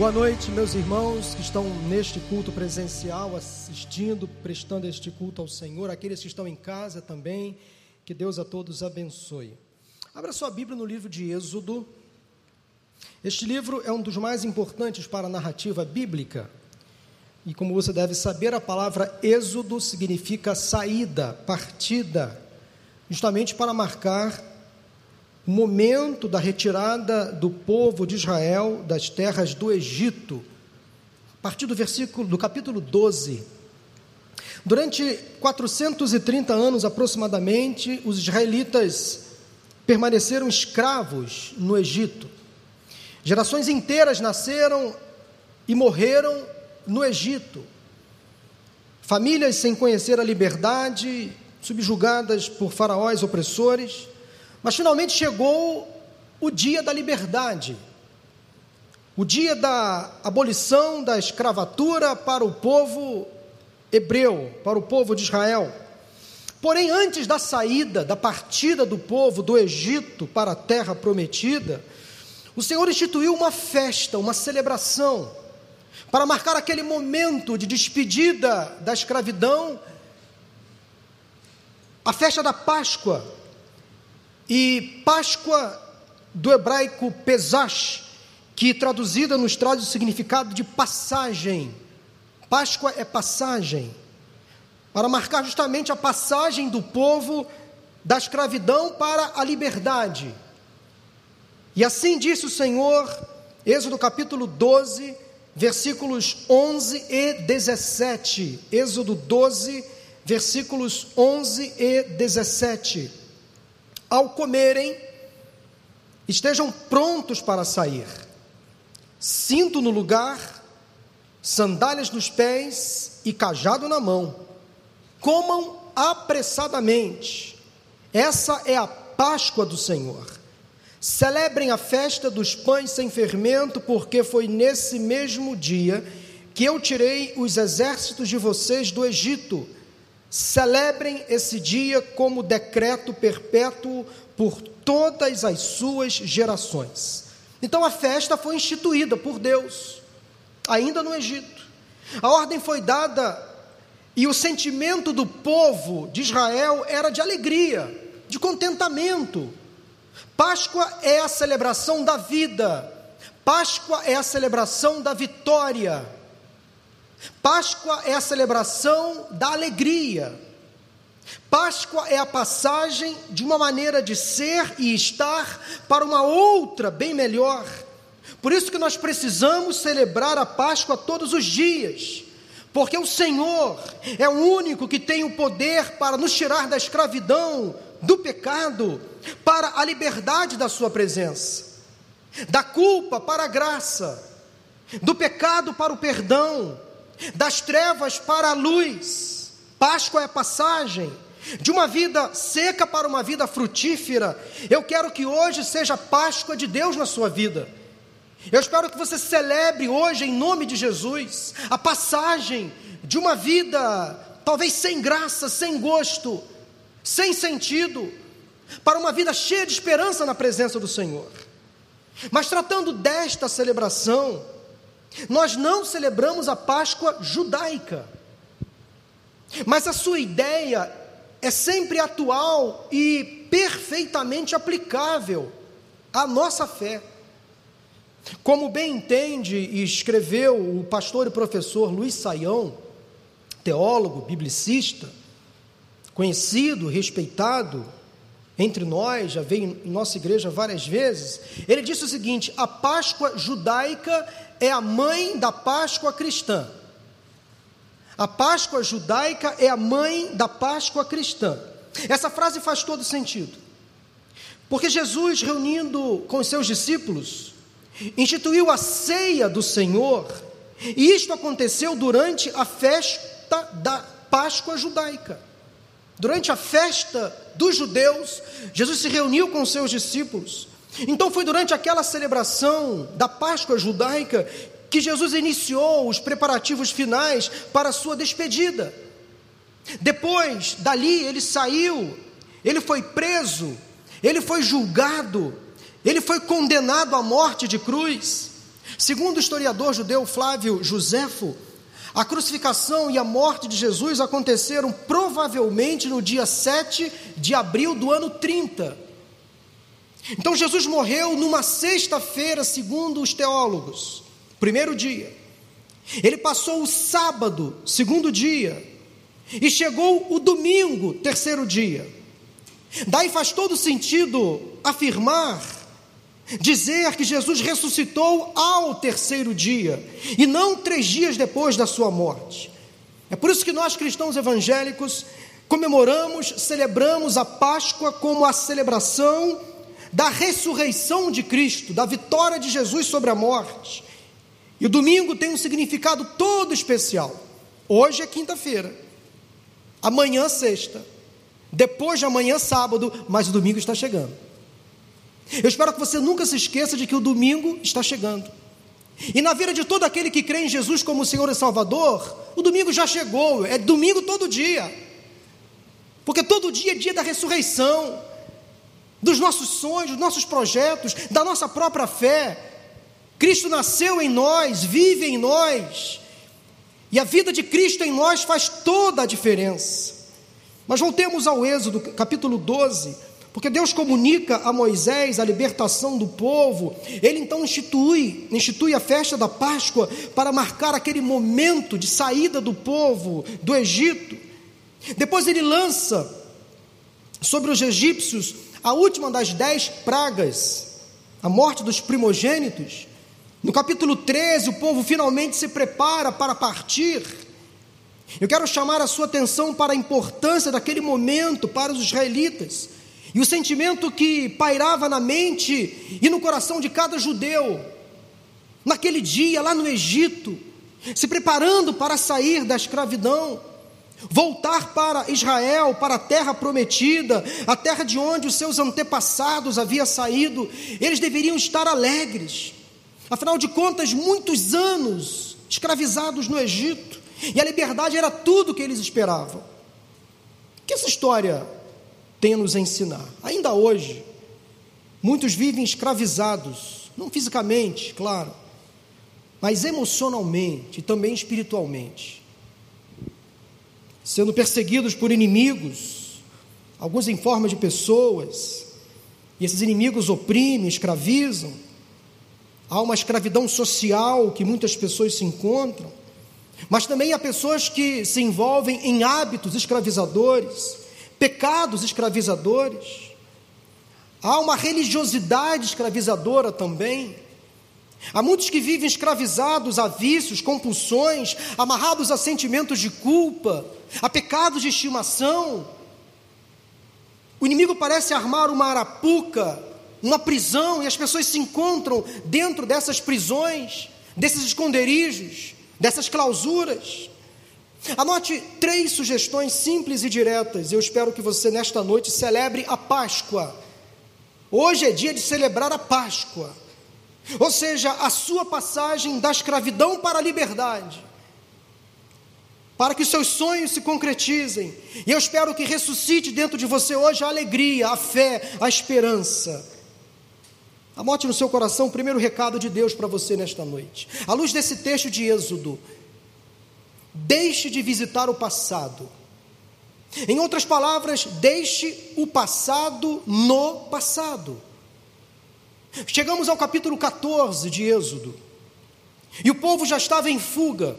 Boa noite, meus irmãos que estão neste culto presencial, assistindo, prestando este culto ao Senhor, aqueles que estão em casa também, que Deus a todos abençoe. Abra sua Bíblia no livro de Êxodo. Este livro é um dos mais importantes para a narrativa bíblica. E como você deve saber, a palavra Êxodo significa saída, partida, justamente para marcar o momento da retirada do povo de Israel das terras do Egito, a partir do versículo do capítulo 12. Durante 430 anos aproximadamente, os israelitas permaneceram escravos no Egito. Gerações inteiras nasceram e morreram no Egito. Famílias sem conhecer a liberdade, subjugadas por faraós opressores. Mas finalmente chegou o dia da liberdade, o dia da abolição da escravatura para o povo hebreu, para o povo de Israel. Porém, antes da saída, da partida do povo do Egito para a terra prometida, o Senhor instituiu uma festa, uma celebração, para marcar aquele momento de despedida da escravidão, a festa da Páscoa, e Páscoa, do hebraico Pesash, que traduzida nos traz o significado de passagem. Páscoa é passagem, para marcar justamente a passagem do povo da escravidão para a liberdade. E assim disse o Senhor, Êxodo capítulo 12, versículos 11 e 17. Êxodo 12, versículos 11 e 17 ao comerem, estejam prontos para sair, cinto no lugar, sandálias nos pés e cajado na mão. Comam apressadamente. Essa é a Páscoa do Senhor. Celebrem a festa dos pães sem fermento, porque foi nesse mesmo dia que eu tirei os exércitos de vocês do Egito Celebrem esse dia como decreto perpétuo por todas as suas gerações. Então a festa foi instituída por Deus, ainda no Egito. A ordem foi dada e o sentimento do povo de Israel era de alegria, de contentamento. Páscoa é a celebração da vida, Páscoa é a celebração da vitória. Páscoa é a celebração da alegria. Páscoa é a passagem de uma maneira de ser e estar para uma outra bem melhor. Por isso que nós precisamos celebrar a Páscoa todos os dias, porque o Senhor é o único que tem o poder para nos tirar da escravidão, do pecado, para a liberdade da Sua presença, da culpa para a graça, do pecado para o perdão das trevas para a luz. Páscoa é passagem de uma vida seca para uma vida frutífera. Eu quero que hoje seja Páscoa de Deus na sua vida. Eu espero que você celebre hoje, em nome de Jesus, a passagem de uma vida talvez sem graça, sem gosto, sem sentido, para uma vida cheia de esperança na presença do Senhor. Mas tratando desta celebração, nós não celebramos a Páscoa judaica, mas a sua ideia é sempre atual e perfeitamente aplicável à nossa fé. Como bem entende e escreveu o pastor e professor Luiz Saião, teólogo, biblicista, conhecido, respeitado entre nós, já veio em nossa igreja várias vezes, ele disse o seguinte: a Páscoa judaica é a mãe da Páscoa cristã. A Páscoa judaica é a mãe da Páscoa cristã. Essa frase faz todo sentido. Porque Jesus, reunindo com os seus discípulos, instituiu a ceia do Senhor, e isto aconteceu durante a festa da Páscoa judaica. Durante a festa dos judeus, Jesus se reuniu com seus discípulos então foi durante aquela celebração da Páscoa judaica que Jesus iniciou os preparativos finais para a sua despedida. Depois dali ele saiu, ele foi preso, ele foi julgado, ele foi condenado à morte de cruz. Segundo o historiador judeu Flávio Josefo, a crucificação e a morte de Jesus aconteceram provavelmente no dia 7 de abril do ano 30. Então Jesus morreu numa sexta-feira, segundo os teólogos, primeiro dia. Ele passou o sábado, segundo dia, e chegou o domingo, terceiro dia. Daí faz todo sentido afirmar, dizer que Jesus ressuscitou ao terceiro dia, e não três dias depois da sua morte. É por isso que nós cristãos evangélicos comemoramos, celebramos a Páscoa como a celebração da ressurreição de Cristo, da vitória de Jesus sobre a morte. E o domingo tem um significado todo especial. Hoje é quinta-feira, amanhã sexta, depois de amanhã sábado, mas o domingo está chegando. Eu espero que você nunca se esqueça de que o domingo está chegando. E na vida de todo aquele que crê em Jesus como Senhor e Salvador, o domingo já chegou, é domingo todo dia. Porque todo dia é dia da ressurreição, dos nossos sonhos, dos nossos projetos, da nossa própria fé. Cristo nasceu em nós, vive em nós, e a vida de Cristo em nós faz toda a diferença. Mas voltemos ao Êxodo, capítulo 12, porque Deus comunica a Moisés a libertação do povo, ele então institui, institui a festa da Páscoa para marcar aquele momento de saída do povo do Egito. Depois ele lança sobre os egípcios a última das dez pragas, a morte dos primogênitos. No capítulo 13, o povo finalmente se prepara para partir. Eu quero chamar a sua atenção para a importância daquele momento para os israelitas e o sentimento que pairava na mente e no coração de cada judeu, naquele dia lá no Egito, se preparando para sair da escravidão, voltar para Israel, para a terra prometida, a terra de onde os seus antepassados haviam saído, eles deveriam estar alegres Afinal de contas, muitos anos escravizados no Egito, e a liberdade era tudo que eles esperavam. Que essa história tem a nos ensinar? Ainda hoje, muitos vivem escravizados, não fisicamente, claro, mas emocionalmente e também espiritualmente, sendo perseguidos por inimigos, alguns em forma de pessoas, e esses inimigos oprimem, escravizam há uma escravidão social que muitas pessoas se encontram, mas também há pessoas que se envolvem em hábitos escravizadores, pecados escravizadores. Há uma religiosidade escravizadora também. Há muitos que vivem escravizados a vícios, compulsões, amarrados a sentimentos de culpa, a pecados de estimação. O inimigo parece armar uma arapuca uma prisão, e as pessoas se encontram dentro dessas prisões, desses esconderijos, dessas clausuras. Anote três sugestões simples e diretas. Eu espero que você, nesta noite, celebre a Páscoa. Hoje é dia de celebrar a Páscoa, ou seja, a sua passagem da escravidão para a liberdade, para que seus sonhos se concretizem. E eu espero que ressuscite dentro de você hoje a alegria, a fé, a esperança. Anote no seu coração o primeiro recado de Deus para você nesta noite. À luz desse texto de Êxodo, deixe de visitar o passado. Em outras palavras, deixe o passado no passado. Chegamos ao capítulo 14 de Êxodo, e o povo já estava em fuga,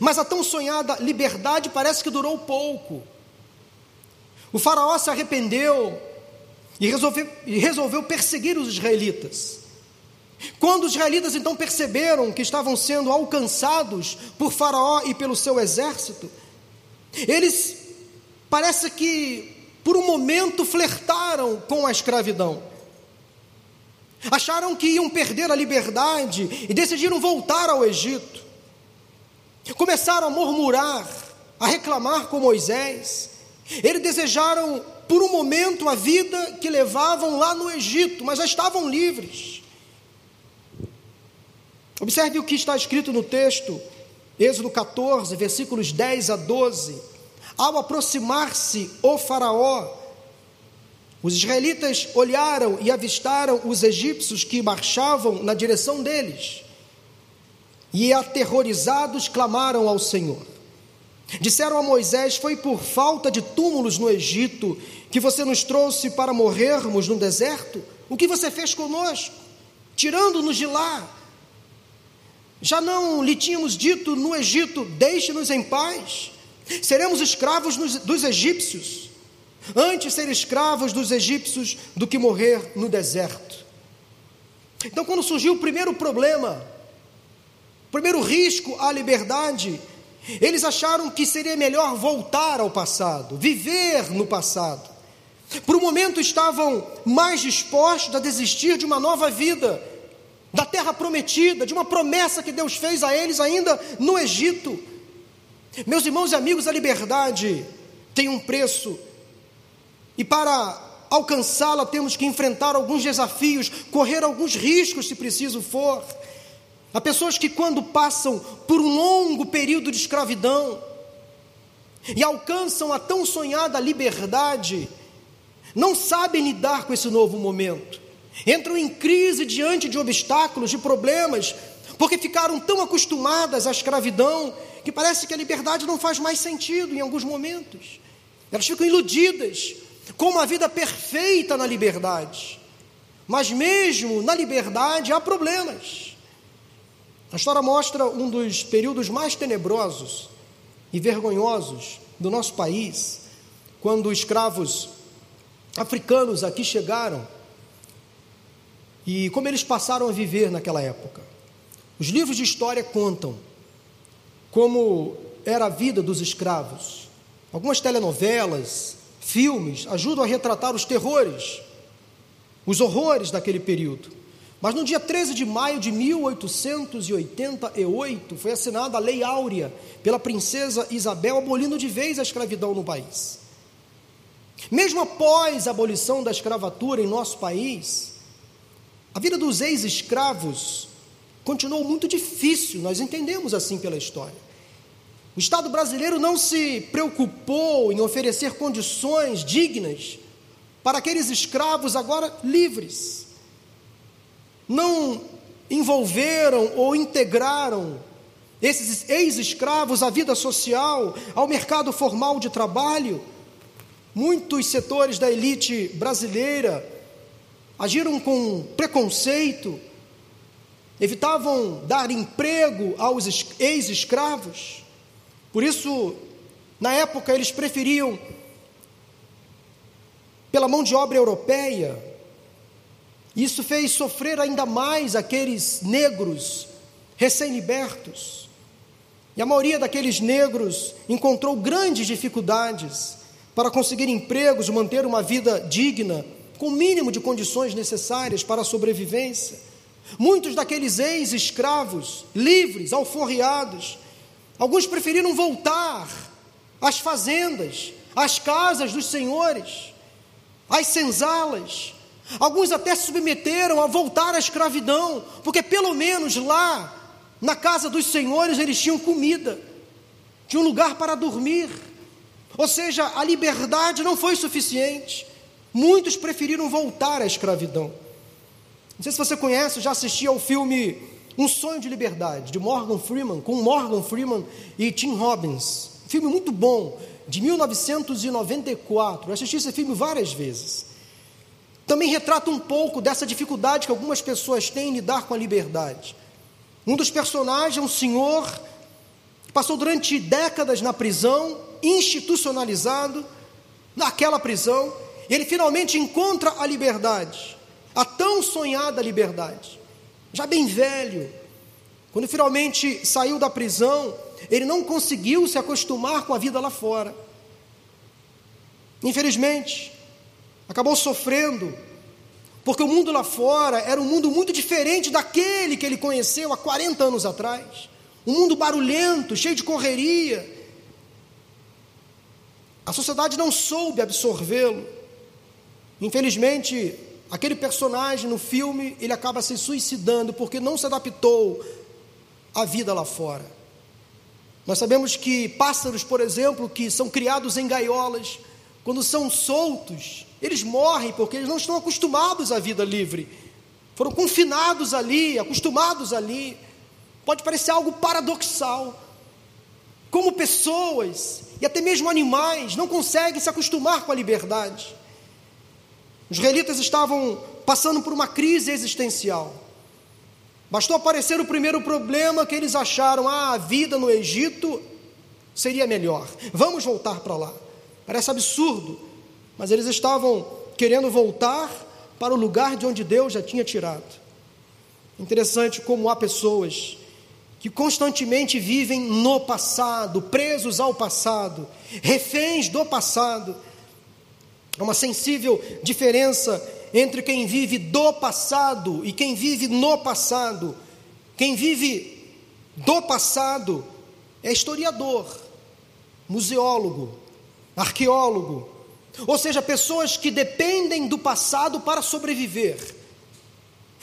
mas a tão sonhada liberdade parece que durou pouco. O Faraó se arrependeu, e resolveu, e resolveu perseguir os israelitas. Quando os israelitas então perceberam que estavam sendo alcançados por Faraó e pelo seu exército, eles parece que por um momento flertaram com a escravidão. Acharam que iam perder a liberdade e decidiram voltar ao Egito. Começaram a murmurar, a reclamar com Moisés. Eles desejaram por um momento a vida que levavam lá no Egito, mas já estavam livres. Observe o que está escrito no texto, Êxodo 14, versículos 10 a 12. Ao aproximar-se o Faraó, Os israelitas olharam e avistaram os egípcios que marchavam na direção deles. E aterrorizados clamaram ao Senhor. Disseram a Moisés: Foi por falta de túmulos no Egito que você nos trouxe para morrermos no deserto? O que você fez conosco? Tirando-nos de lá. Já não lhe tínhamos dito no Egito: Deixe-nos em paz. Seremos escravos dos egípcios. Antes ser escravos dos egípcios do que morrer no deserto. Então, quando surgiu o primeiro problema, o primeiro risco à liberdade, eles acharam que seria melhor voltar ao passado, viver no passado. Por um momento estavam mais dispostos a desistir de uma nova vida, da terra prometida, de uma promessa que Deus fez a eles ainda no Egito. Meus irmãos e amigos, a liberdade tem um preço, e para alcançá-la temos que enfrentar alguns desafios, correr alguns riscos se preciso for. Há pessoas que, quando passam por um longo período de escravidão e alcançam a tão sonhada liberdade, não sabem lidar com esse novo momento, entram em crise diante de obstáculos, de problemas, porque ficaram tão acostumadas à escravidão que parece que a liberdade não faz mais sentido em alguns momentos. Elas ficam iludidas com uma vida perfeita na liberdade. Mas mesmo na liberdade há problemas. A história mostra um dos períodos mais tenebrosos e vergonhosos do nosso país, quando escravos africanos aqui chegaram e como eles passaram a viver naquela época. Os livros de história contam como era a vida dos escravos. Algumas telenovelas, filmes ajudam a retratar os terrores, os horrores daquele período. Mas no dia 13 de maio de 1888 foi assinada a Lei Áurea pela princesa Isabel, abolindo de vez a escravidão no país. Mesmo após a abolição da escravatura em nosso país, a vida dos ex-escravos continuou muito difícil, nós entendemos assim pela história. O Estado brasileiro não se preocupou em oferecer condições dignas para aqueles escravos agora livres. Não envolveram ou integraram esses ex-escravos à vida social, ao mercado formal de trabalho. Muitos setores da elite brasileira agiram com preconceito, evitavam dar emprego aos ex-escravos. Por isso, na época, eles preferiam, pela mão de obra europeia, isso fez sofrer ainda mais aqueles negros recém-libertos. E a maioria daqueles negros encontrou grandes dificuldades para conseguir empregos, manter uma vida digna, com o mínimo de condições necessárias para a sobrevivência. Muitos daqueles ex-escravos, livres, alforriados, Alguns preferiram voltar às fazendas, às casas dos senhores, às senzalas. Alguns até se submeteram a voltar à escravidão, porque pelo menos lá, na casa dos senhores, eles tinham comida, tinham lugar para dormir. Ou seja, a liberdade não foi suficiente. Muitos preferiram voltar à escravidão. Não sei se você conhece, já assistiu ao filme um Sonho de Liberdade, de Morgan Freeman, com Morgan Freeman e Tim Robbins. Um filme muito bom, de 1994. Eu assisti esse filme várias vezes. Também retrata um pouco dessa dificuldade que algumas pessoas têm em lidar com a liberdade. Um dos personagens é um senhor que passou durante décadas na prisão, institucionalizado naquela prisão, ele finalmente encontra a liberdade, a tão sonhada liberdade já bem velho. Quando finalmente saiu da prisão, ele não conseguiu se acostumar com a vida lá fora. Infelizmente, acabou sofrendo, porque o mundo lá fora era um mundo muito diferente daquele que ele conheceu há 40 anos atrás. Um mundo barulhento, cheio de correria. A sociedade não soube absorvê-lo. Infelizmente, Aquele personagem no filme, ele acaba se suicidando porque não se adaptou à vida lá fora. Nós sabemos que pássaros, por exemplo, que são criados em gaiolas, quando são soltos, eles morrem porque eles não estão acostumados à vida livre. Foram confinados ali, acostumados ali. Pode parecer algo paradoxal. Como pessoas e até mesmo animais não conseguem se acostumar com a liberdade. Os israelitas estavam passando por uma crise existencial. Bastou aparecer o primeiro problema que eles acharam: ah, a vida no Egito seria melhor. Vamos voltar para lá. Parece absurdo, mas eles estavam querendo voltar para o lugar de onde Deus já tinha tirado. Interessante como há pessoas que constantemente vivem no passado, presos ao passado, reféns do passado. Há uma sensível diferença entre quem vive do passado e quem vive no passado. Quem vive do passado é historiador, museólogo, arqueólogo, ou seja, pessoas que dependem do passado para sobreviver,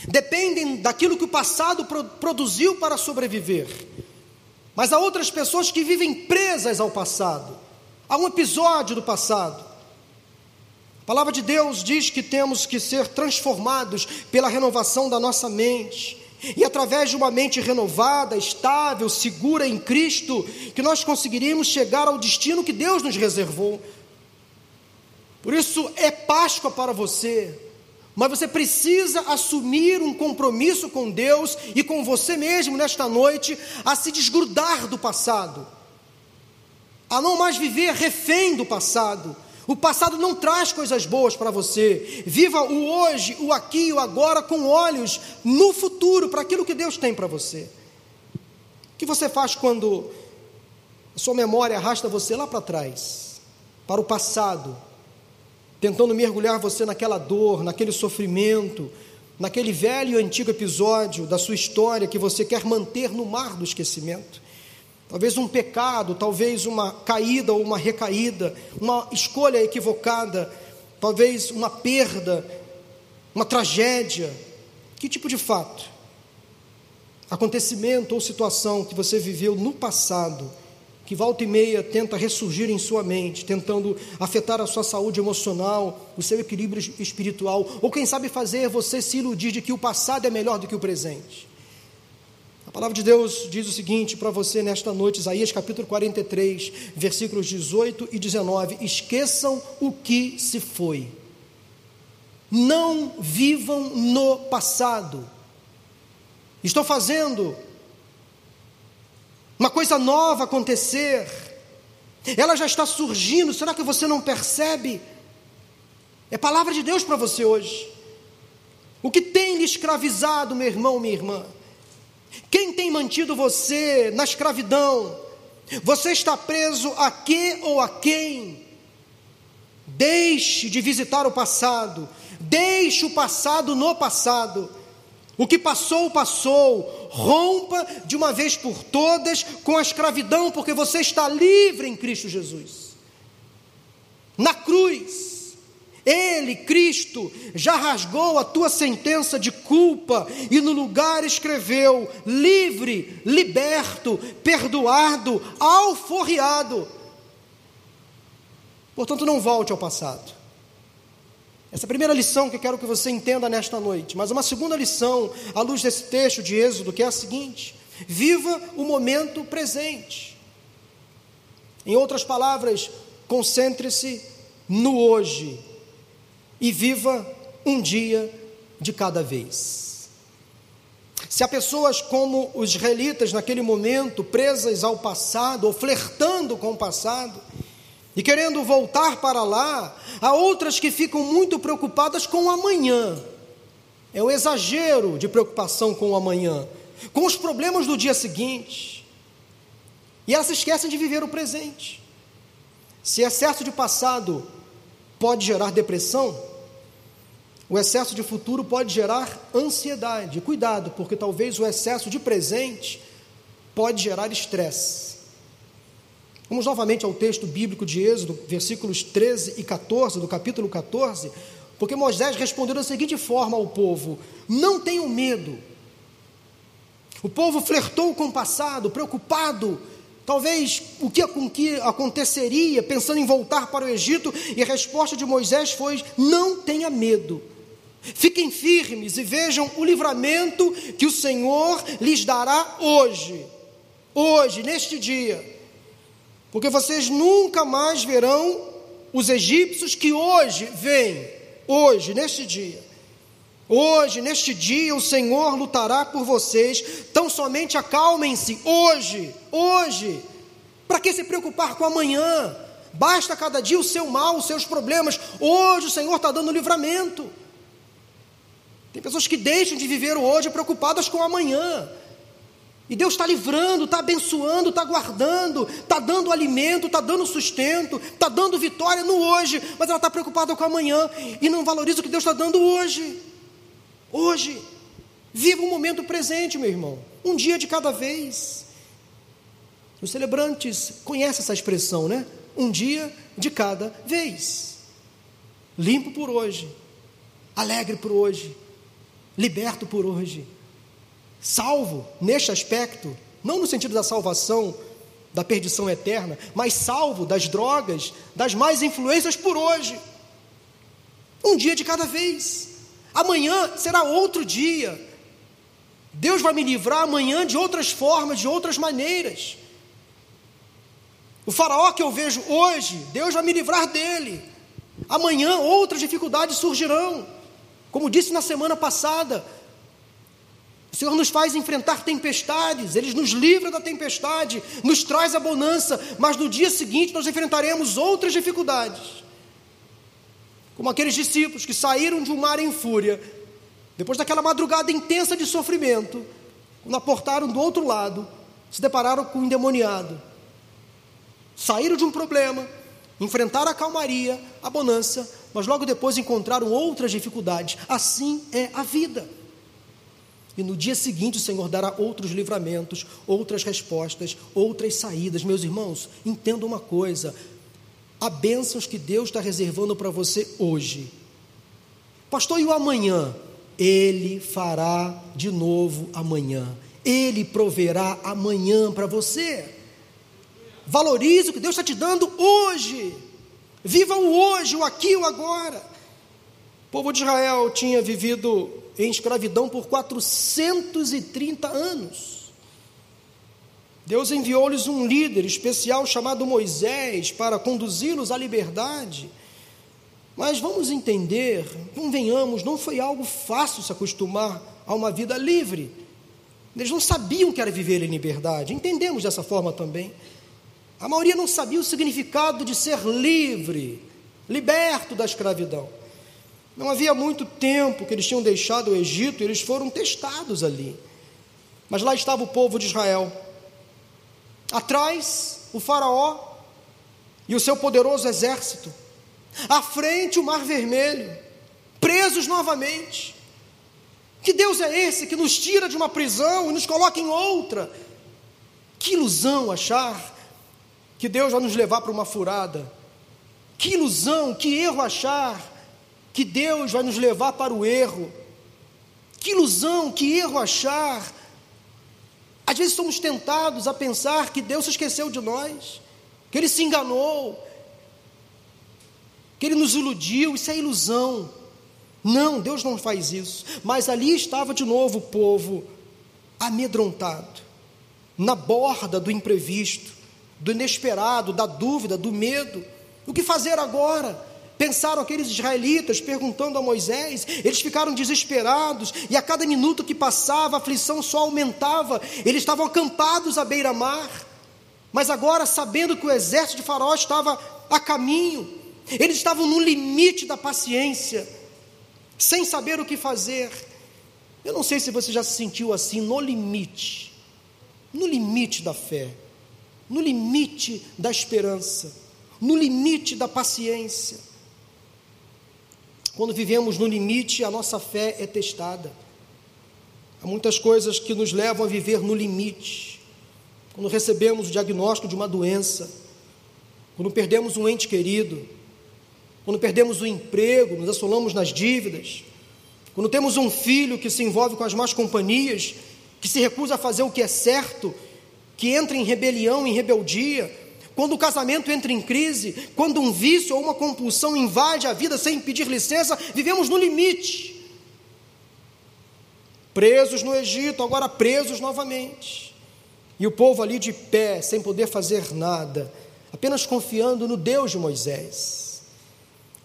dependem daquilo que o passado produziu para sobreviver. Mas há outras pessoas que vivem presas ao passado, a um episódio do passado. A palavra de Deus diz que temos que ser transformados pela renovação da nossa mente. E através de uma mente renovada, estável, segura em Cristo, que nós conseguiríamos chegar ao destino que Deus nos reservou. Por isso é Páscoa para você, mas você precisa assumir um compromisso com Deus e com você mesmo nesta noite, a se desgrudar do passado, a não mais viver refém do passado. O passado não traz coisas boas para você. Viva o hoje, o aqui e o agora com olhos no futuro, para aquilo que Deus tem para você. O que você faz quando a sua memória arrasta você lá para trás, para o passado, tentando mergulhar você naquela dor, naquele sofrimento, naquele velho e antigo episódio da sua história que você quer manter no mar do esquecimento. Talvez um pecado, talvez uma caída ou uma recaída, uma escolha equivocada, talvez uma perda, uma tragédia. Que tipo de fato, acontecimento ou situação que você viveu no passado que volta e meia tenta ressurgir em sua mente, tentando afetar a sua saúde emocional, o seu equilíbrio espiritual, ou quem sabe fazer você se iludir de que o passado é melhor do que o presente. A palavra de Deus diz o seguinte para você nesta noite, Isaías capítulo 43, versículos 18 e 19: Esqueçam o que se foi, não vivam no passado. Estou fazendo uma coisa nova acontecer, ela já está surgindo, será que você não percebe? É palavra de Deus para você hoje. O que tem lhe escravizado, meu irmão, minha irmã? Quem tem mantido você na escravidão? Você está preso a que ou a quem? Deixe de visitar o passado, deixe o passado no passado. O que passou, passou. Rompa de uma vez por todas com a escravidão, porque você está livre em Cristo Jesus. Na cruz, Ele, Cristo, já rasgou a tua sentença de culpa e no lugar escreveu: livre, liberto, perdoado, alforriado. Portanto, não volte ao passado. Essa é a primeira lição que eu quero que você entenda nesta noite. Mas uma segunda lição, à luz desse texto de Êxodo, que é a seguinte: viva o momento presente. Em outras palavras, concentre-se no hoje e viva um dia de cada vez. Se há pessoas como os israelitas naquele momento, presas ao passado ou flertando com o passado, e querendo voltar para lá, há outras que ficam muito preocupadas com o amanhã. É o exagero de preocupação com o amanhã, com os problemas do dia seguinte. E elas se esquecem de viver o presente. Se excesso de passado pode gerar depressão, o excesso de futuro pode gerar ansiedade. Cuidado, porque talvez o excesso de presente pode gerar estresse. Vamos novamente ao texto bíblico de Êxodo, versículos 13 e 14, do capítulo 14, porque Moisés respondeu da seguinte forma ao povo: Não tenham medo. O povo flertou com o passado, preocupado Talvez o que, com que aconteceria pensando em voltar para o Egito, e a resposta de Moisés foi: não tenha medo. Fiquem firmes e vejam o livramento que o Senhor lhes dará hoje, hoje, neste dia, porque vocês nunca mais verão os egípcios que hoje vêm, hoje, neste dia. Hoje, neste dia, o Senhor lutará por vocês, tão somente acalmem-se, hoje, hoje. Para que se preocupar com amanhã? Basta cada dia o seu mal, os seus problemas. Hoje o Senhor está dando livramento. Tem pessoas que deixam de viver o hoje preocupadas com o amanhã. E Deus está livrando, está abençoando, está guardando, está dando alimento, está dando sustento, está dando vitória no hoje, mas ela está preocupada com o amanhã e não valoriza o que Deus está dando hoje. Hoje. Viva o momento presente, meu irmão. Um dia de cada vez. Os celebrantes conhecem essa expressão, né? Um dia de cada vez. Limpo por hoje. Alegre por hoje. Liberto por hoje. Salvo neste aspecto, não no sentido da salvação da perdição eterna, mas salvo das drogas, das mais influências por hoje. Um dia de cada vez. Amanhã será outro dia. Deus vai me livrar amanhã de outras formas, de outras maneiras. O faraó que eu vejo hoje, Deus vai me livrar dele. Amanhã outras dificuldades surgirão. Como disse na semana passada, o Senhor nos faz enfrentar tempestades, Ele nos livra da tempestade, nos traz a bonança, mas no dia seguinte nós enfrentaremos outras dificuldades como aqueles discípulos que saíram de um mar em fúria, depois daquela madrugada intensa de sofrimento, quando aportaram do outro lado, se depararam com um endemoniado. Saíram de um problema, enfrentaram a calmaria, a bonança, mas logo depois encontraram outras dificuldades. Assim é a vida. E no dia seguinte o Senhor dará outros livramentos, outras respostas, outras saídas. Meus irmãos, entenda uma coisa: Há bênçãos que Deus está reservando para você hoje. Pastor, e o amanhã? Ele fará de novo amanhã. Ele proverá amanhã para você. Valorize o que Deus está te dando hoje. Viva o hoje, o aqui, o agora. O povo de Israel tinha vivido em escravidão por 430 anos. Deus enviou-lhes um líder especial chamado Moisés para conduzi-los à liberdade. Mas vamos entender, convenhamos, não foi algo fácil se acostumar a uma vida livre. Eles não sabiam que era viver em liberdade, entendemos dessa forma também. A maioria não sabia o significado de ser livre, liberto da escravidão. Não havia muito tempo que eles tinham deixado o Egito, e eles foram testados ali. Mas lá estava o povo de Israel, Atrás, o Faraó e o seu poderoso exército. À frente, o Mar Vermelho. Presos novamente. Que Deus é esse que nos tira de uma prisão e nos coloca em outra? Que ilusão achar que Deus vai nos levar para uma furada. Que ilusão, que erro achar que Deus vai nos levar para o erro. Que ilusão, que erro achar às vezes somos tentados a pensar que Deus se esqueceu de nós, que Ele se enganou, que Ele nos iludiu, isso é ilusão. Não, Deus não faz isso. Mas ali estava de novo o povo amedrontado, na borda do imprevisto, do inesperado, da dúvida, do medo. O que fazer agora? Pensaram aqueles israelitas perguntando a Moisés, eles ficaram desesperados, e a cada minuto que passava a aflição só aumentava. Eles estavam acampados à beira-mar, mas agora, sabendo que o exército de Faraó estava a caminho, eles estavam no limite da paciência, sem saber o que fazer. Eu não sei se você já se sentiu assim, no limite, no limite da fé, no limite da esperança, no limite da paciência. Quando vivemos no limite, a nossa fé é testada. Há muitas coisas que nos levam a viver no limite. Quando recebemos o diagnóstico de uma doença, quando perdemos um ente querido, quando perdemos o emprego, nos assolamos nas dívidas, quando temos um filho que se envolve com as más companhias, que se recusa a fazer o que é certo, que entra em rebelião, em rebeldia, quando o casamento entra em crise, quando um vício ou uma compulsão invade a vida sem pedir licença, vivemos no limite. Presos no Egito, agora presos novamente. E o povo ali de pé, sem poder fazer nada, apenas confiando no Deus de Moisés.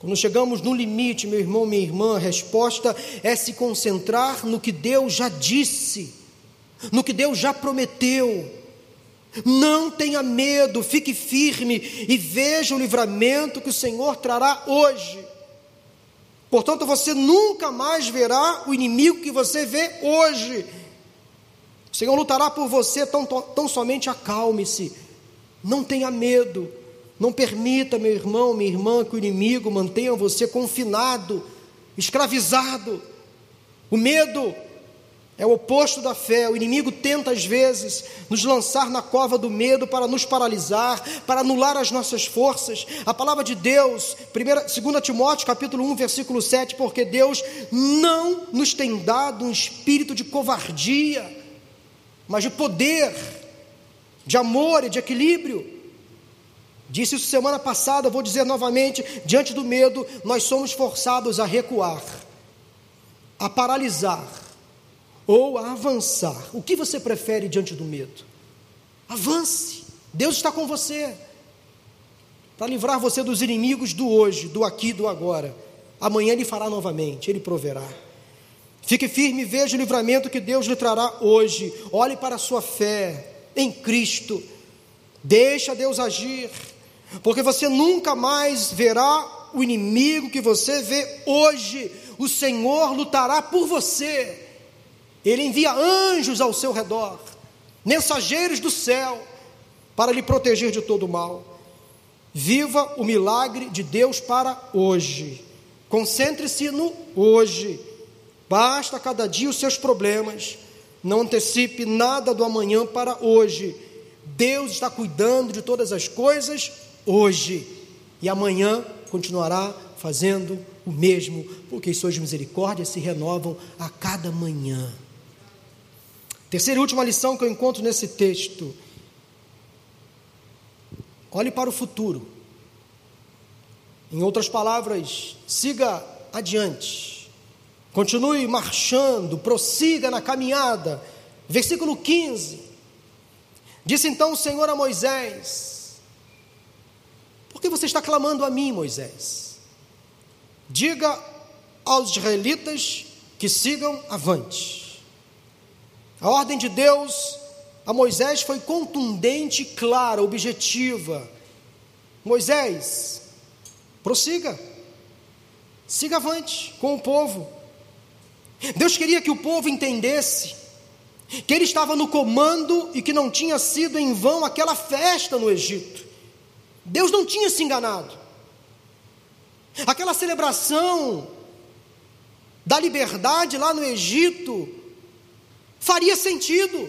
Quando chegamos no limite, meu irmão, minha irmã, a resposta é se concentrar no que Deus já disse, no que Deus já prometeu. Não tenha medo, fique firme e veja o livramento que o Senhor trará hoje. Portanto, você nunca mais verá o inimigo que você vê hoje. O Senhor lutará por você, tão, tão somente acalme-se. Não tenha medo. Não permita, meu irmão, minha irmã, que o inimigo mantenha você confinado, escravizado. O medo é o oposto da fé. O inimigo tenta às vezes nos lançar na cova do medo para nos paralisar, para anular as nossas forças. A palavra de Deus, 2 Timóteo capítulo 1, versículo 7, porque Deus não nos tem dado um espírito de covardia, mas de poder, de amor e de equilíbrio. Disse isso semana passada, vou dizer novamente: diante do medo, nós somos forçados a recuar, a paralisar ou a avançar. O que você prefere diante do medo? Avance, Deus está com você para livrar você dos inimigos do hoje, do aqui, do agora. Amanhã Ele fará novamente, Ele proverá. Fique firme e veja o livramento que Deus lhe trará hoje. Olhe para a sua fé em Cristo. Deixa Deus agir, porque você nunca mais verá o inimigo que você vê hoje. O Senhor lutará por você. Ele envia anjos ao seu redor, mensageiros do céu, para lhe proteger de todo mal. Viva o milagre de Deus para hoje. Concentre-se no hoje Basta cada dia os seus problemas. Não antecipe nada do amanhã para hoje. Deus está cuidando de todas as coisas hoje. E amanhã continuará fazendo o mesmo, porque suas misericórdias se renovam a cada manhã. Terceira e última lição que eu encontro nesse texto. Olhe para o futuro. Em outras palavras, siga adiante. Continue marchando, prossiga na caminhada. Versículo 15. Disse então o Senhor a Moisés: Por que você está clamando a mim, Moisés? Diga aos israelitas que sigam avante. A ordem de Deus a Moisés foi contundente, clara, objetiva. Moisés, prossiga, siga avante com o povo. Deus queria que o povo entendesse que ele estava no comando e que não tinha sido em vão aquela festa no Egito. Deus não tinha se enganado. Aquela celebração da liberdade lá no Egito faria sentido.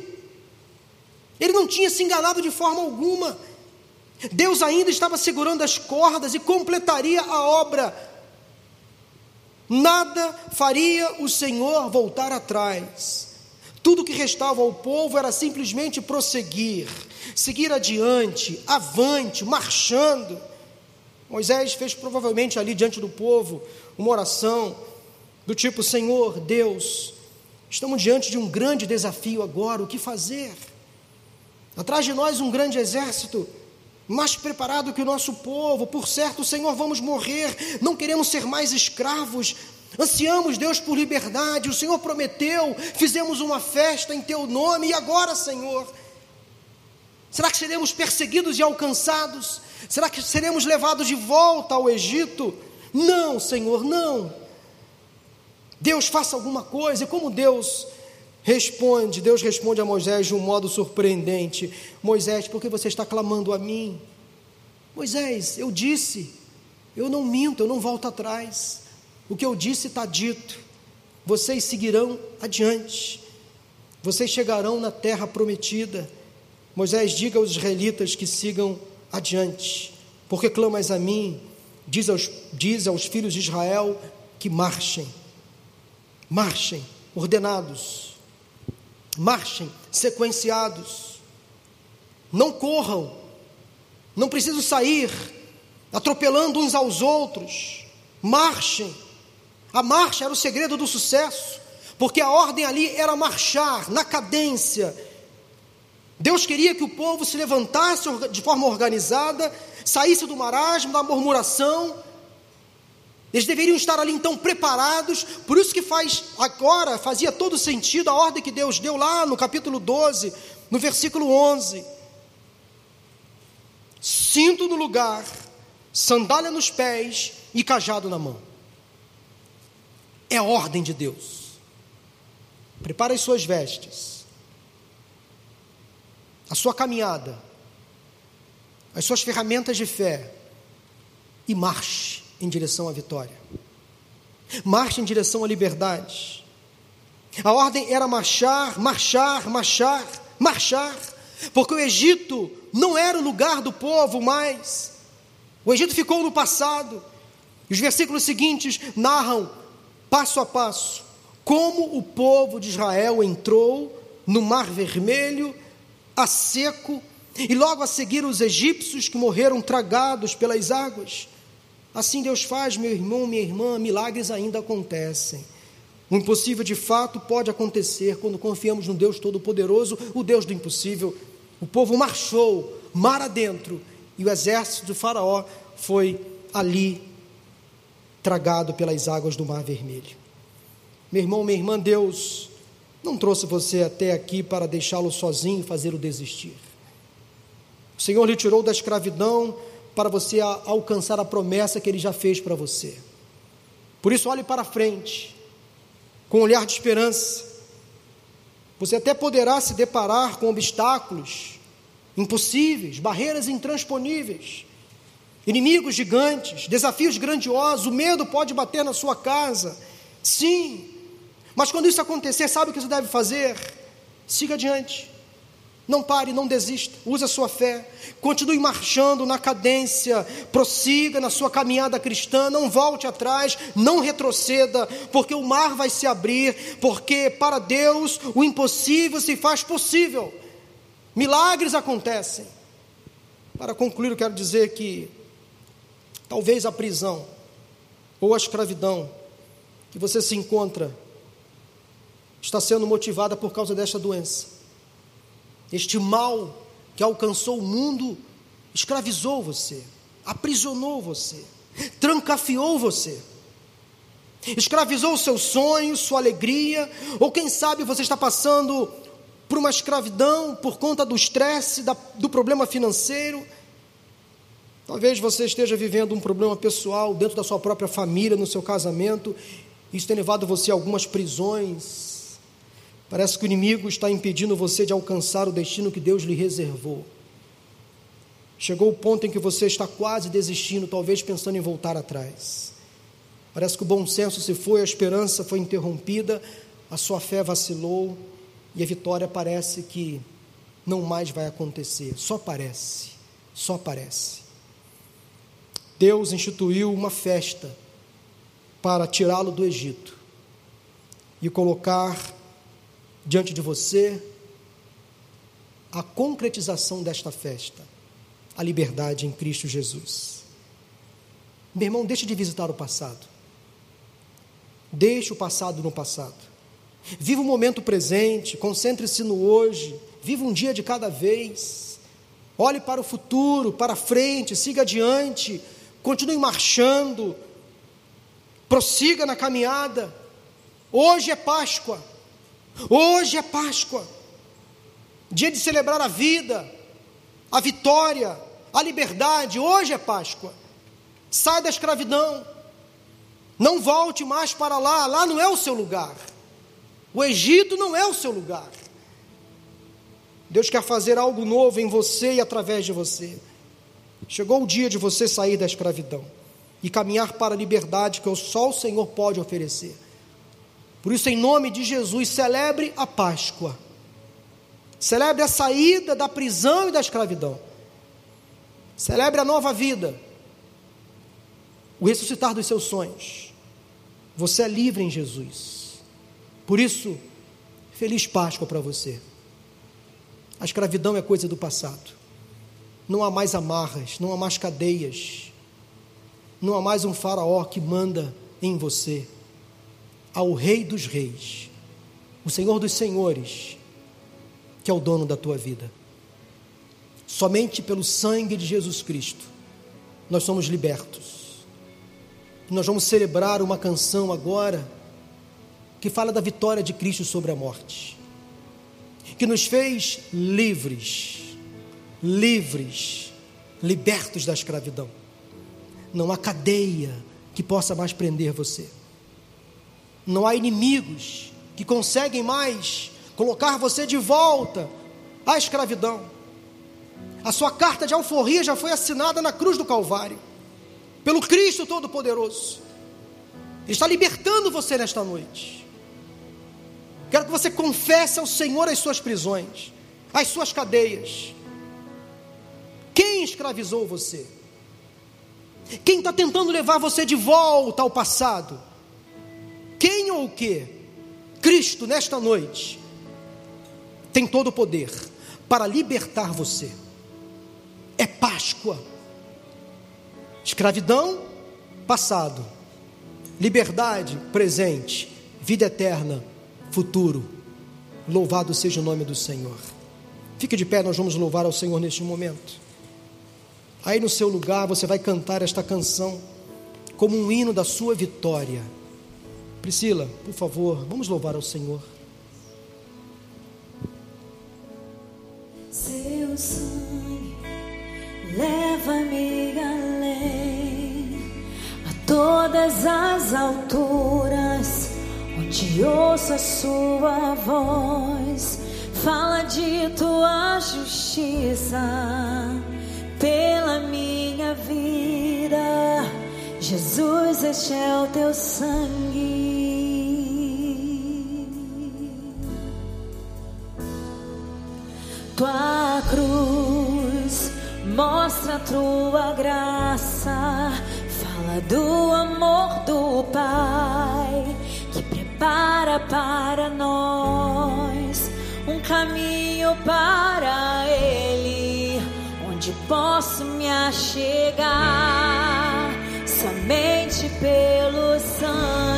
Ele não tinha se enganado de forma alguma. Deus ainda estava segurando as cordas e completaria a obra Nada faria o Senhor voltar atrás. Tudo que restava ao povo era simplesmente prosseguir, seguir adiante, avante, marchando. Moisés fez provavelmente ali diante do povo uma oração do tipo: Senhor Deus, estamos diante de um grande desafio agora, o que fazer? Atrás de nós um grande exército, mais preparado que o nosso povo. Por certo, Senhor, vamos morrer. Não queremos ser mais escravos. Ansiamos, Deus, por liberdade. O Senhor prometeu. Fizemos uma festa em Teu nome. E agora, Senhor? Será que seremos perseguidos e alcançados? Será que seremos levados de volta ao Egito? Não, Senhor, não. Deus faça alguma coisa. E como Deus Responde, Deus responde a Moisés de um modo surpreendente: Moisés, por que você está clamando a mim? Moisés, eu disse, eu não minto, eu não volto atrás. O que eu disse está dito. Vocês seguirão adiante. Vocês chegarão na terra prometida. Moisés, diga aos israelitas que sigam adiante. Porque clamas a mim, diz aos, diz aos filhos de Israel que marchem. Marchem, ordenados marchem sequenciados. Não corram, não precisam sair atropelando uns aos outros. Marchem. A marcha era o segredo do sucesso, porque a ordem ali era marchar na cadência. Deus queria que o povo se levantasse de forma organizada, saísse do marasmo, da murmuração. Eles deveriam estar ali então preparados, por isso que faz agora, fazia todo sentido a ordem que Deus deu lá no capítulo 12, no versículo 11. Cinto no lugar, sandália nos pés e cajado na mão. É a ordem de Deus. Prepare as suas vestes, a sua caminhada, as suas ferramentas de fé e marche em direção à vitória. Marche em direção à liberdade. A ordem era marchar, marchar, marchar, marchar, porque o Egito não era o lugar do povo mais. O Egito ficou no passado. Os versículos seguintes narram, passo a passo, como o povo de Israel entrou no Mar Vermelho, a seco, e logo a seguir os egípcios que morreram tragados pelas águas. Assim Deus faz, meu irmão, minha irmã, milagres ainda acontecem. O impossível de fato pode acontecer quando confiamos no Deus Todo-Poderoso, o Deus do impossível. O povo marchou mar adentro e o exército do Faraó foi ali tragado pelas águas do Mar Vermelho. Meu irmão, minha irmã, Deus não trouxe você até aqui para deixá-lo sozinho e fazê-lo desistir. O Senhor lhe tirou da escravidão para você alcançar a promessa que Ele já fez para você. Por isso, olhe para frente, com um olhar de esperança. Você até poderá se deparar com obstáculos impossíveis, barreiras intransponíveis. Inimigos gigantes, desafios grandiosos, o medo pode bater na sua casa. Sim, mas quando isso acontecer, sabe o que você deve fazer? Siga adiante. Não pare, não desista, use a sua fé, continue marchando na cadência, prossiga na sua caminhada cristã, não volte atrás, não retroceda, porque o mar vai se abrir, porque para Deus o impossível se faz possível, milagres acontecem. Para concluir, eu quero dizer que Talvez a prisão ou a escravidão que você se encontra está sendo motivada por causa desta doença. Este mal que alcançou o mundo escravizou você, aprisionou você, trancafiou você, escravizou seus sonhos, sua alegria, ou quem sabe você está passando por uma escravidão por conta do estresse, do problema financeiro Talvez você esteja vivendo um problema pessoal dentro da sua própria família, no seu casamento, isso tem levado você a algumas prisões. Parece que o inimigo está impedindo você de alcançar o destino que Deus lhe reservou. Chegou o ponto em que você está quase desistindo, talvez pensando em voltar atrás. Parece que o bom senso se foi, a esperança foi interrompida, a sua fé vacilou e a vitória parece que não mais vai acontecer. Só parece, só parece. Deus instituiu uma festa para tirá-lo do Egito e colocar diante de você a concretização desta festa, a liberdade em Cristo Jesus. Meu irmão, deixe de visitar o passado. Deixe o passado no passado. Viva o momento presente, concentre-se no hoje, viva um dia de cada vez. Olhe para o futuro, para frente, siga adiante continue marchando, prossiga na caminhada. Hoje é Páscoa, hoje é Páscoa, dia de celebrar a vida, a vitória, a liberdade. Hoje é Páscoa. Sai da escravidão, não volte mais para lá, lá não é o seu lugar. O Egito não é o seu lugar. Deus quer fazer algo novo em você e através de você. Chegou o dia de você sair da escravidão e caminhar para a liberdade que só o Senhor pode oferecer. Por isso, em nome de Jesus, celebre a Páscoa. Celebre a saída da prisão e da escravidão. Celebre a nova vida. O ressuscitar dos seus sonhos. Você é livre em Jesus. Por isso, feliz Páscoa para você. A escravidão é coisa do passado. Não há mais amarras, não há mais cadeias, não há mais um faraó que manda em você. Há o Rei dos Reis, o Senhor dos Senhores, que é o dono da tua vida. Somente pelo sangue de Jesus Cristo nós somos libertos. Nós vamos celebrar uma canção agora que fala da vitória de Cristo sobre a morte, que nos fez livres, livres, libertos da escravidão. Não há cadeia que possa mais prender você. Não há inimigos que conseguem mais colocar você de volta à escravidão. A sua carta de alforria já foi assinada na cruz do Calvário, pelo Cristo Todo-Poderoso. Ele está libertando você nesta noite. Quero que você confesse ao Senhor as suas prisões, as suas cadeias. Quem escravizou você? Quem está tentando levar você de volta ao passado? Quem ou o que? Cristo, nesta noite, tem todo o poder para libertar você. É Páscoa. Escravidão, passado. Liberdade, presente. Vida eterna, futuro. Louvado seja o nome do Senhor. Fique de pé, nós vamos louvar ao Senhor neste momento. Aí no seu lugar você vai cantar esta canção como um hino da sua vitória. Priscila, por favor, vamos louvar ao Senhor. Seu sangue leva-me além a todas as alturas, onde ouço a sua voz, fala de tua justiça pela minha vida. Jesus, este é o teu sangue. Cruz mostra a tua graça, fala do amor do Pai que prepara para nós um caminho para Ele, onde posso me achegar somente pelo sangue.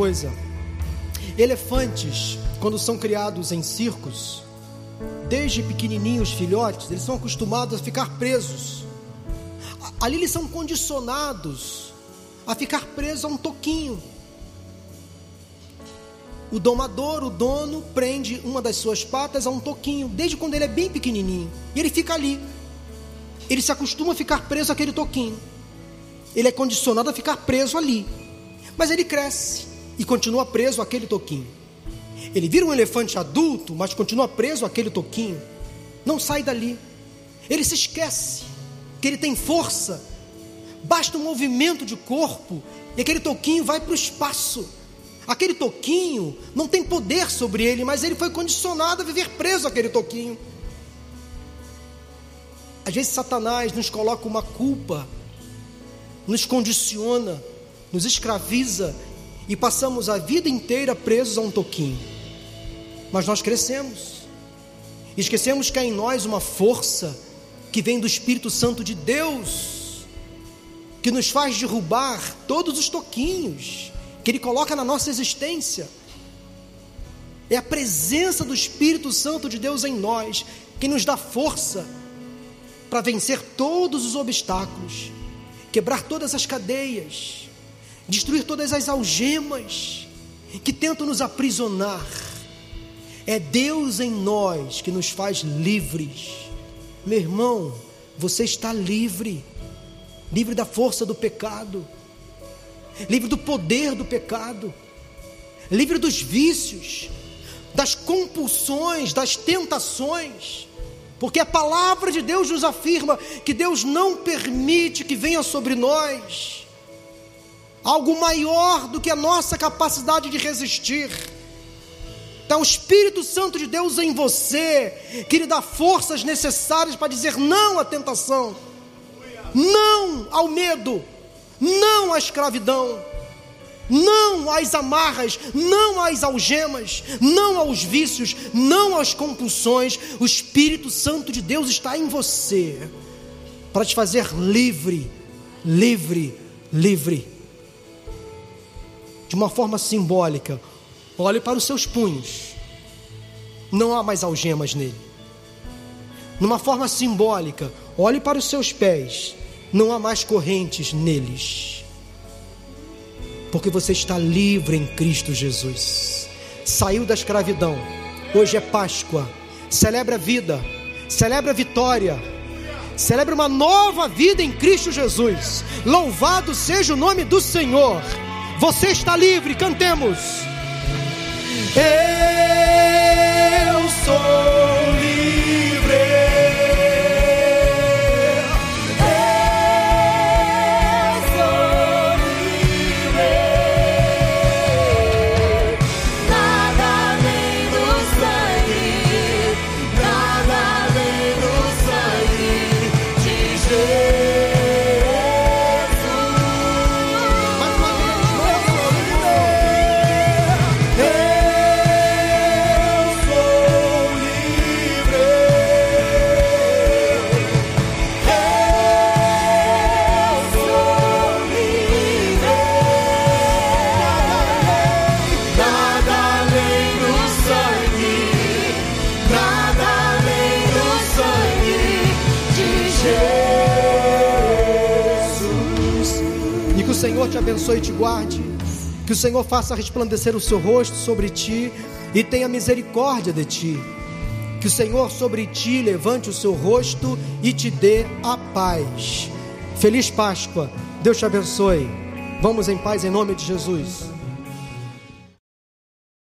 Coisa: elefantes, quando são criados em circos, desde pequenininhos, filhotes, eles são acostumados a ficar presos. Ali eles são condicionados a ficar presos a um toquinho. o domador, o dono, prende uma das suas patas a um toquinho, desde quando ele é bem pequenininho. E ele fica ali. Ele se acostuma a ficar preso àquele toquinho. Ele é condicionado a ficar preso ali. Mas ele cresce e continua preso àquele toquinho. Ele vira um elefante adulto, mas continua preso àquele toquinho. Não sai dali. Ele se esquece que ele tem força. Basta um movimento de corpo e aquele toquinho vai para o espaço. Aquele toquinho não tem poder sobre ele, mas ele foi condicionado a viver preso àquele toquinho. Às vezes Satanás nos coloca uma culpa, nos condiciona, nos escraviza e passamos a vida inteira presos a um toquinho. Mas nós crescemos. Esquecemos que há em nós uma força que vem do Espírito Santo de Deus, que nos faz derrubar todos os toquinhos que Ele coloca na nossa existência. É a presença do Espírito Santo de Deus em nós que nos dá força para vencer todos os obstáculos, quebrar todas as cadeias, destruir todas as algemas que tentam nos aprisionar. É Deus em nós que nos faz livres. Meu irmão, você está livre, livre da força do pecado. Livre do poder do pecado, livre dos vícios, das compulsões, das tentações, porque a palavra de Deus nos afirma que Deus não permite que venha sobre nós algo maior do que a nossa capacidade de resistir. Está o Espírito Santo de Deus em você, que lhe dá forças necessárias para dizer não à tentação, não ao medo, não à escravidão, não às amarras, não às algemas, não aos vícios, não às compulsões. O Espírito Santo de Deus está em você para te fazer livre, livre, livre. De uma forma simbólica, olhe para os seus punhos, não há mais algemas nele. Numa forma simbólica, olhe para os seus pés, não há mais correntes neles, porque você está livre em Cristo Jesus, saiu da escravidão, hoje é Páscoa, celebra a vida, celebra a vitória, celebra uma nova vida em Cristo Jesus, louvado seja o nome do Senhor, você está livre, cantemos. Eu sou abençoe e te guarde. Que o Senhor faça resplandecer o seu rosto sobre ti e tenha misericórdia de ti. Que o Senhor sobre ti levante o seu rosto e te dê a paz. Feliz Páscoa. Deus te abençoe. Vamos em paz em nome de Jesus.